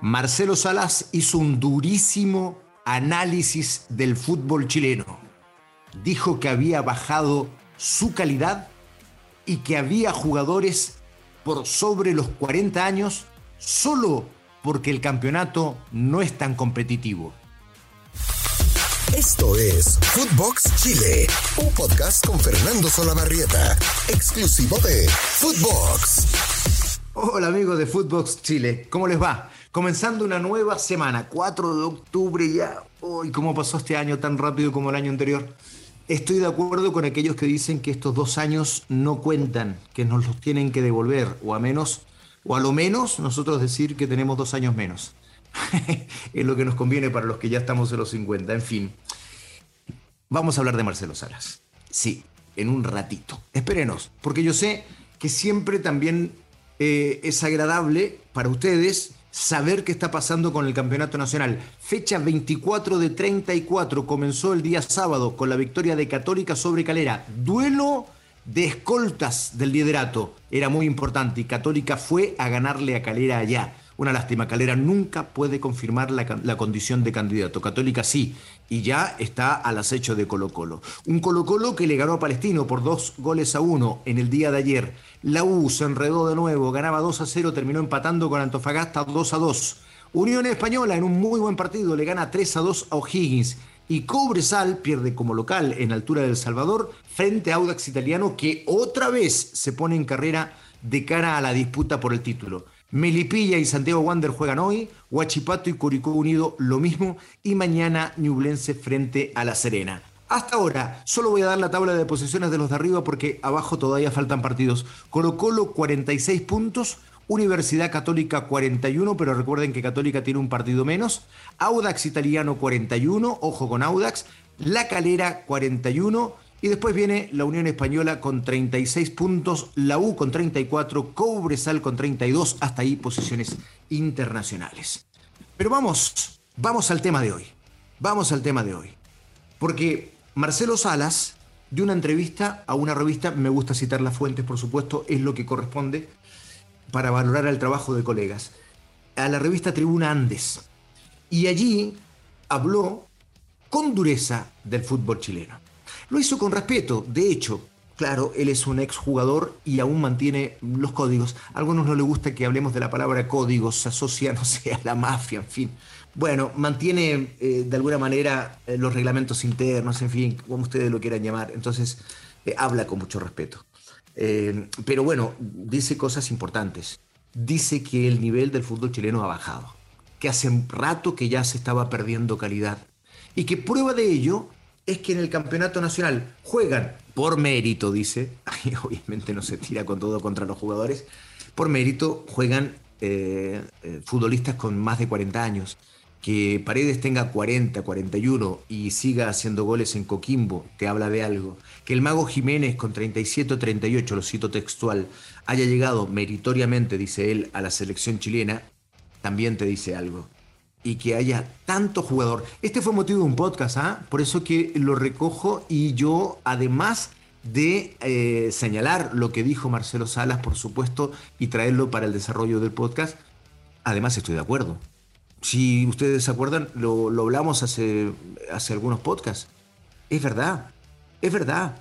Marcelo Salas hizo un durísimo análisis del fútbol chileno. Dijo que había bajado su calidad y que había jugadores por sobre los 40 años solo porque el campeonato no es tan competitivo. Esto es Footbox Chile, un podcast con Fernando Solabarrieta, exclusivo de Footbox. Hola amigos de Footbox Chile, ¿cómo les va? Comenzando una nueva semana, 4 de octubre ya. Uy, ¿cómo pasó este año tan rápido como el año anterior? Estoy de acuerdo con aquellos que dicen que estos dos años no cuentan, que nos los tienen que devolver, o a menos, o a lo menos nosotros decir que tenemos dos años menos. es lo que nos conviene para los que ya estamos en los 50. En fin, vamos a hablar de Marcelo Salas. Sí, en un ratito. Espérenos, porque yo sé que siempre también eh, es agradable para ustedes saber qué está pasando con el Campeonato Nacional. Fecha 24 de 34 comenzó el día sábado con la victoria de Católica sobre Calera. Duelo de escoltas del liderato. Era muy importante y Católica fue a ganarle a Calera allá. Una lástima, Calera nunca puede confirmar la, condición de candidato. Católica sí, y ya está al acecho de Colo Colo. Un Colo Colo que le ganó a Palestino por dos goles a uno en el día de ayer. La U se enredó de nuevo, ganaba 2 a 0, terminó empatando con Antofagasta 2 a 2. Unión Española en un muy buen partido le gana 3 a 2 a O'Higgins. Y Cobresal pierde como local en altura del Salvador frente a Audax Italiano que otra vez se pone en carrera de cara a la disputa por el título. Melipilla y Santiago Wander juegan hoy, Huachipato y Curicó Unido lo mismo y mañana Ñublense frente a La Serena. Hasta ahora, solo voy a dar la tabla de posiciones de los de arriba porque abajo todavía faltan partidos. Colo Colo 46 puntos, Universidad Católica 41, pero recuerden que Católica tiene un partido menos. Audax Italiano 41, ojo con Audax. La Calera 41 y después viene la Unión Española con 36 puntos, la U con 34, Cobresal con 32, hasta ahí posiciones internacionales. Pero vamos, vamos al tema de hoy. Vamos al tema de hoy. Porque Marcelo Salas dio una entrevista a una revista, me gusta citar las fuentes, por supuesto, es lo que corresponde para valorar el trabajo de colegas, a la revista Tribuna Andes. Y allí habló con dureza del fútbol chileno. Lo hizo con respeto, de hecho, claro, él es un exjugador y aún mantiene los códigos. A algunos no le gusta que hablemos de la palabra códigos, se asocia, no sé, a la mafia, en fin. Bueno, mantiene eh, de alguna manera eh, los reglamentos internos, en fin, como ustedes lo quieran llamar. Entonces, eh, habla con mucho respeto. pero bueno, dice cosas importantes. Dice que el nivel del fútbol chileno ha bajado, que hace un rato que ya se estaba perdiendo calidad y que prueba de ello es que en el campeonato nacional juegan por mérito, dice, obviamente no se tira con todo contra los jugadores, por mérito juegan eh, eh, futbolistas con más de 40 años. Que Paredes tenga 40, 41 y siga haciendo goles en Coquimbo, te habla de algo. Que el mago Jiménez con 37 o 38, lo cito textual, haya llegado meritoriamente, dice él, a la selección chilena, también te dice algo y que haya tanto jugador. Este fue motivo de un podcast, ¿ah? por eso que lo recojo y yo, además de eh, señalar lo que dijo Marcelo Salas, por supuesto, y traerlo para el desarrollo del podcast, además estoy de acuerdo. Si ustedes se acuerdan, lo, lo hablamos hace, hace algunos podcasts. Es verdad, es verdad.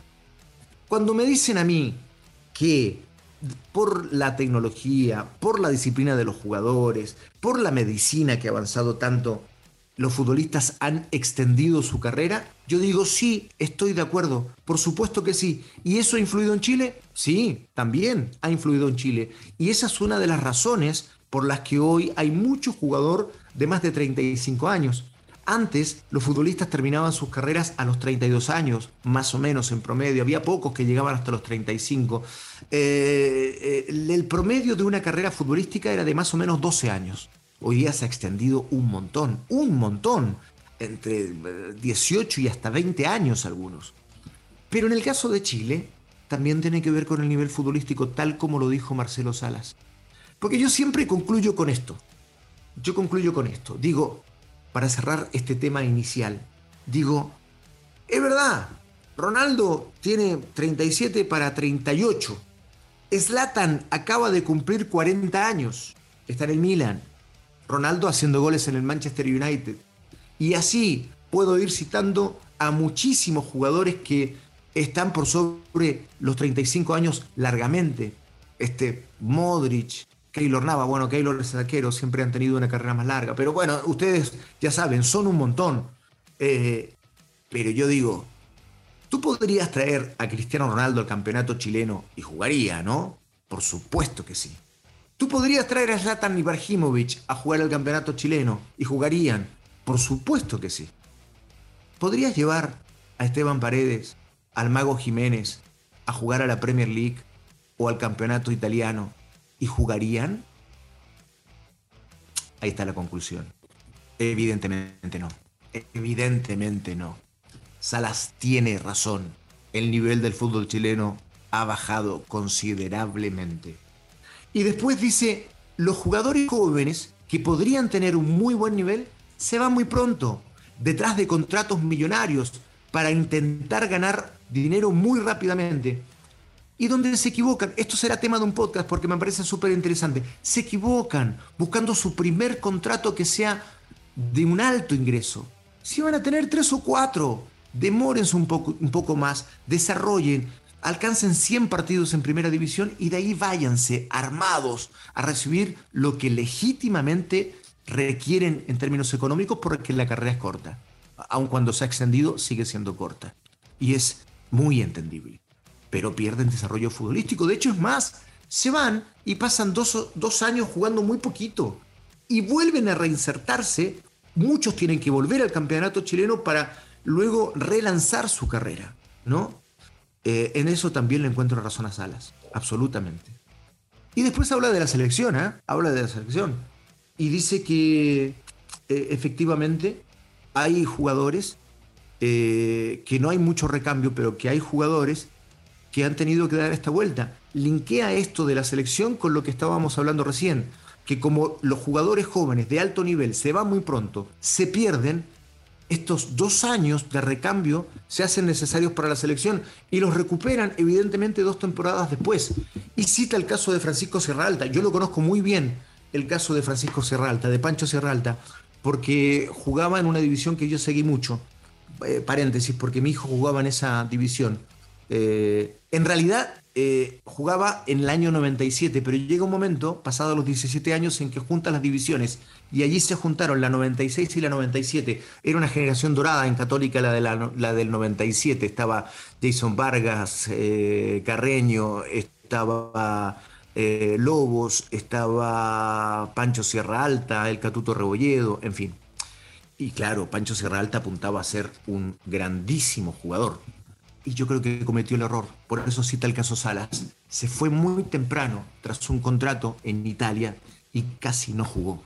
Cuando me dicen a mí que por la tecnología, por la disciplina de los jugadores, por la medicina que ha avanzado tanto, los futbolistas han extendido su carrera? Yo digo, sí, estoy de acuerdo, por supuesto que sí. ¿Y eso ha influido en Chile? Sí, también ha influido en Chile. Y esa es una de las razones por las que hoy hay mucho jugador de más de 35 años. Antes, los futbolistas terminaban sus carreras a los 32 años, más o menos en promedio. Había pocos que llegaban hasta los 35. Eh, eh, el promedio de una carrera futbolística era de más o menos 12 años. Hoy día se ha extendido un montón, un montón, entre 18 eh, y hasta 20 años algunos. Pero en el caso de Chile, también tiene que ver con el nivel futbolístico, tal como lo dijo Marcelo Salas. Porque yo siempre concluyo con esto. Yo concluyo con esto. Digo, para cerrar este tema inicial, digo, es verdad, Ronaldo tiene 37 para 38. Zlatan acaba de cumplir 40 años, está en el Milan. Ronaldo haciendo goles en el Manchester United. Y así puedo ir citando a muchísimos jugadores que están por sobre los 35 años largamente. Este, Modric, Keylor Nava, bueno, Keylor es arquero, siempre han tenido una carrera más larga, pero bueno, ustedes ya saben, son un montón. Eh, pero yo digo, tú podrías traer a Cristiano Ronaldo al campeonato chileno y jugaría, ¿no? Por supuesto que sí. Tú podrías traer a Zlatan Ibrahimovic a jugar al campeonato chileno y jugarían. Por supuesto que sí. ¿Podrías llevar a Esteban Paredes, al Mago Jiménez, a jugar a la Premier League o al campeonato italiano y jugarían? Ahí está la conclusión. Evidentemente no. Evidentemente no. Salas tiene razón. El nivel del fútbol chileno ha bajado considerablemente. Y después dice, los jugadores jóvenes que podrían tener un muy buen nivel se van muy pronto, detrás de contratos millonarios, para intentar ganar dinero muy rápidamente. Y donde se equivocan, esto será tema de un podcast porque me parece súper interesante, se equivocan buscando su primer contrato que sea de un alto ingreso. Si van a tener tres o cuatro, demórense un poco, un poco más, desarrollen, alcancen 100 partidos en primera división y de ahí váyanse armados a recibir lo que legítimamente requieren en términos económicos porque la carrera es corta. Aun cuando se ha extendido, sigue siendo corta. Y es muy entendible. Pero pierden desarrollo futbolístico. De hecho, es más, se van y pasan dos, dos años jugando muy poquito. Y vuelven a reinsertarse. Muchos tienen que volver al campeonato chileno para luego relanzar su carrera. ¿no? Eh, en eso también le encuentro razón a Salas, absolutamente. Y después habla de la selección, ¿eh? habla de la selección. Y dice que eh, efectivamente hay jugadores, que no hay mucho recambio, pero que hay jugadores que han tenido que dar esta vuelta. Linkea esto de la selección con lo que estábamos hablando recién, que como los jugadores jóvenes de alto nivel se van muy pronto, se pierden, estos dos años de recambio se hacen necesarios para la selección y los recuperan evidentemente dos temporadas después. Y cita el caso de Francisco Serralta. Yo lo conozco muy bien, el caso de Francisco Serralta, de Pancho Serralta, porque jugaba en una división que yo seguí mucho. Eh, paréntesis, porque mi hijo jugaba en esa división. Eh, en realidad eh, jugaba en el año 97, pero llega un momento, pasado los 17 años, en que juntan las divisiones y allí se juntaron la 96 y la 97. Era una generación dorada en Católica la, de la, del 97. Estaba Jason Vargas, eh, Carreño, estaba Lobos, estaba Pancho Sierra Alta, el Catuto Rebolledo, en fin. Y claro, Pancho Sierra Alta apuntaba a ser un grandísimo jugador. Y yo creo que cometió el error. Por eso cita el caso Salas. Se fue muy temprano tras un contrato en Italia y casi no jugó.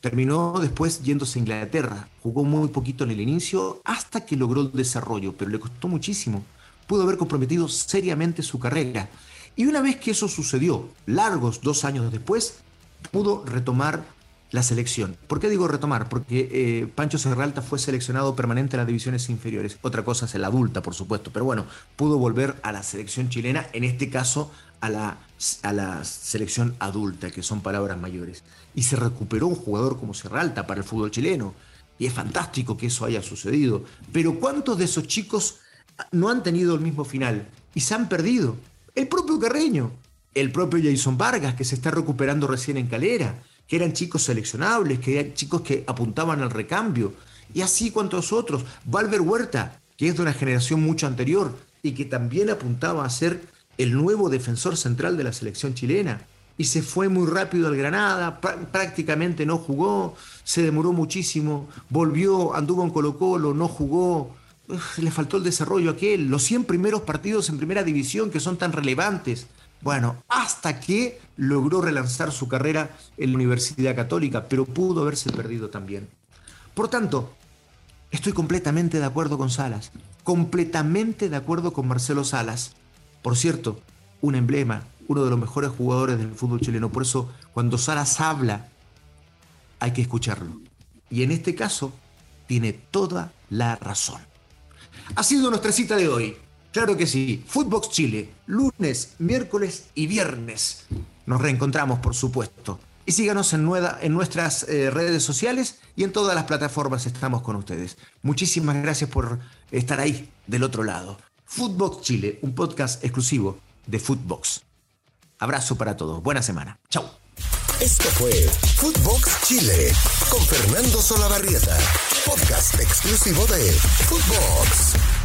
Terminó después yéndose a Inglaterra. Jugó muy poquito en el inicio hasta que logró el desarrollo, pero le costó muchísimo. Pudo haber comprometido seriamente su carrera. Y una vez que eso sucedió, largos dos años después, pudo retomar la selección. ¿Por qué digo retomar? Porque eh, Pancho Serralta fue seleccionado permanente en las divisiones inferiores. Otra cosa es el adulta, por supuesto, pero bueno, pudo volver a la selección chilena, en este caso a la, a la selección adulta, que son palabras mayores. Y se recuperó un jugador como Serralta para el fútbol chileno. Y es fantástico que eso haya sucedido. Pero ¿cuántos de esos chicos no han tenido el mismo final y se han perdido? El propio Carreño, el propio Jason Vargas, que se está recuperando recién en Calera, que eran chicos seleccionables, que eran chicos que apuntaban al recambio. Y así cuantos otros. Valver Huerta, que es de una generación mucho anterior y que también apuntaba a ser el nuevo defensor central de la selección chilena. Y se fue muy rápido al Granada, prácticamente no jugó, se demoró muchísimo, volvió, anduvo en Colo Colo, no jugó, le faltó el desarrollo aquel, los 100 primeros partidos en primera división que son tan relevantes. Bueno, hasta que logró relanzar su carrera en la Universidad Católica, pero pudo haberse perdido también. Por tanto, estoy completamente de acuerdo con Salas, completamente de acuerdo con Marcelo Salas. Por cierto, un emblema, uno de los mejores jugadores del fútbol chileno. Por eso, cuando Salas habla, hay que escucharlo. Y en este caso, tiene toda la razón. Ha sido nuestra cita de hoy. Claro que sí. Footbox Chile, lunes, miércoles y viernes. Nos reencontramos, por supuesto. y síganos en, nuestras eh, redes sociales y en todas las plataformas estamos con ustedes. Muchísimas gracias por estar ahí del otro lado. Footbox Chile, un podcast exclusivo de Footbox. Abrazo para todos. Buena semana. Chau. Esto fue Footbox Chile con Fernando Solabarrieta, podcast exclusivo de Footbox.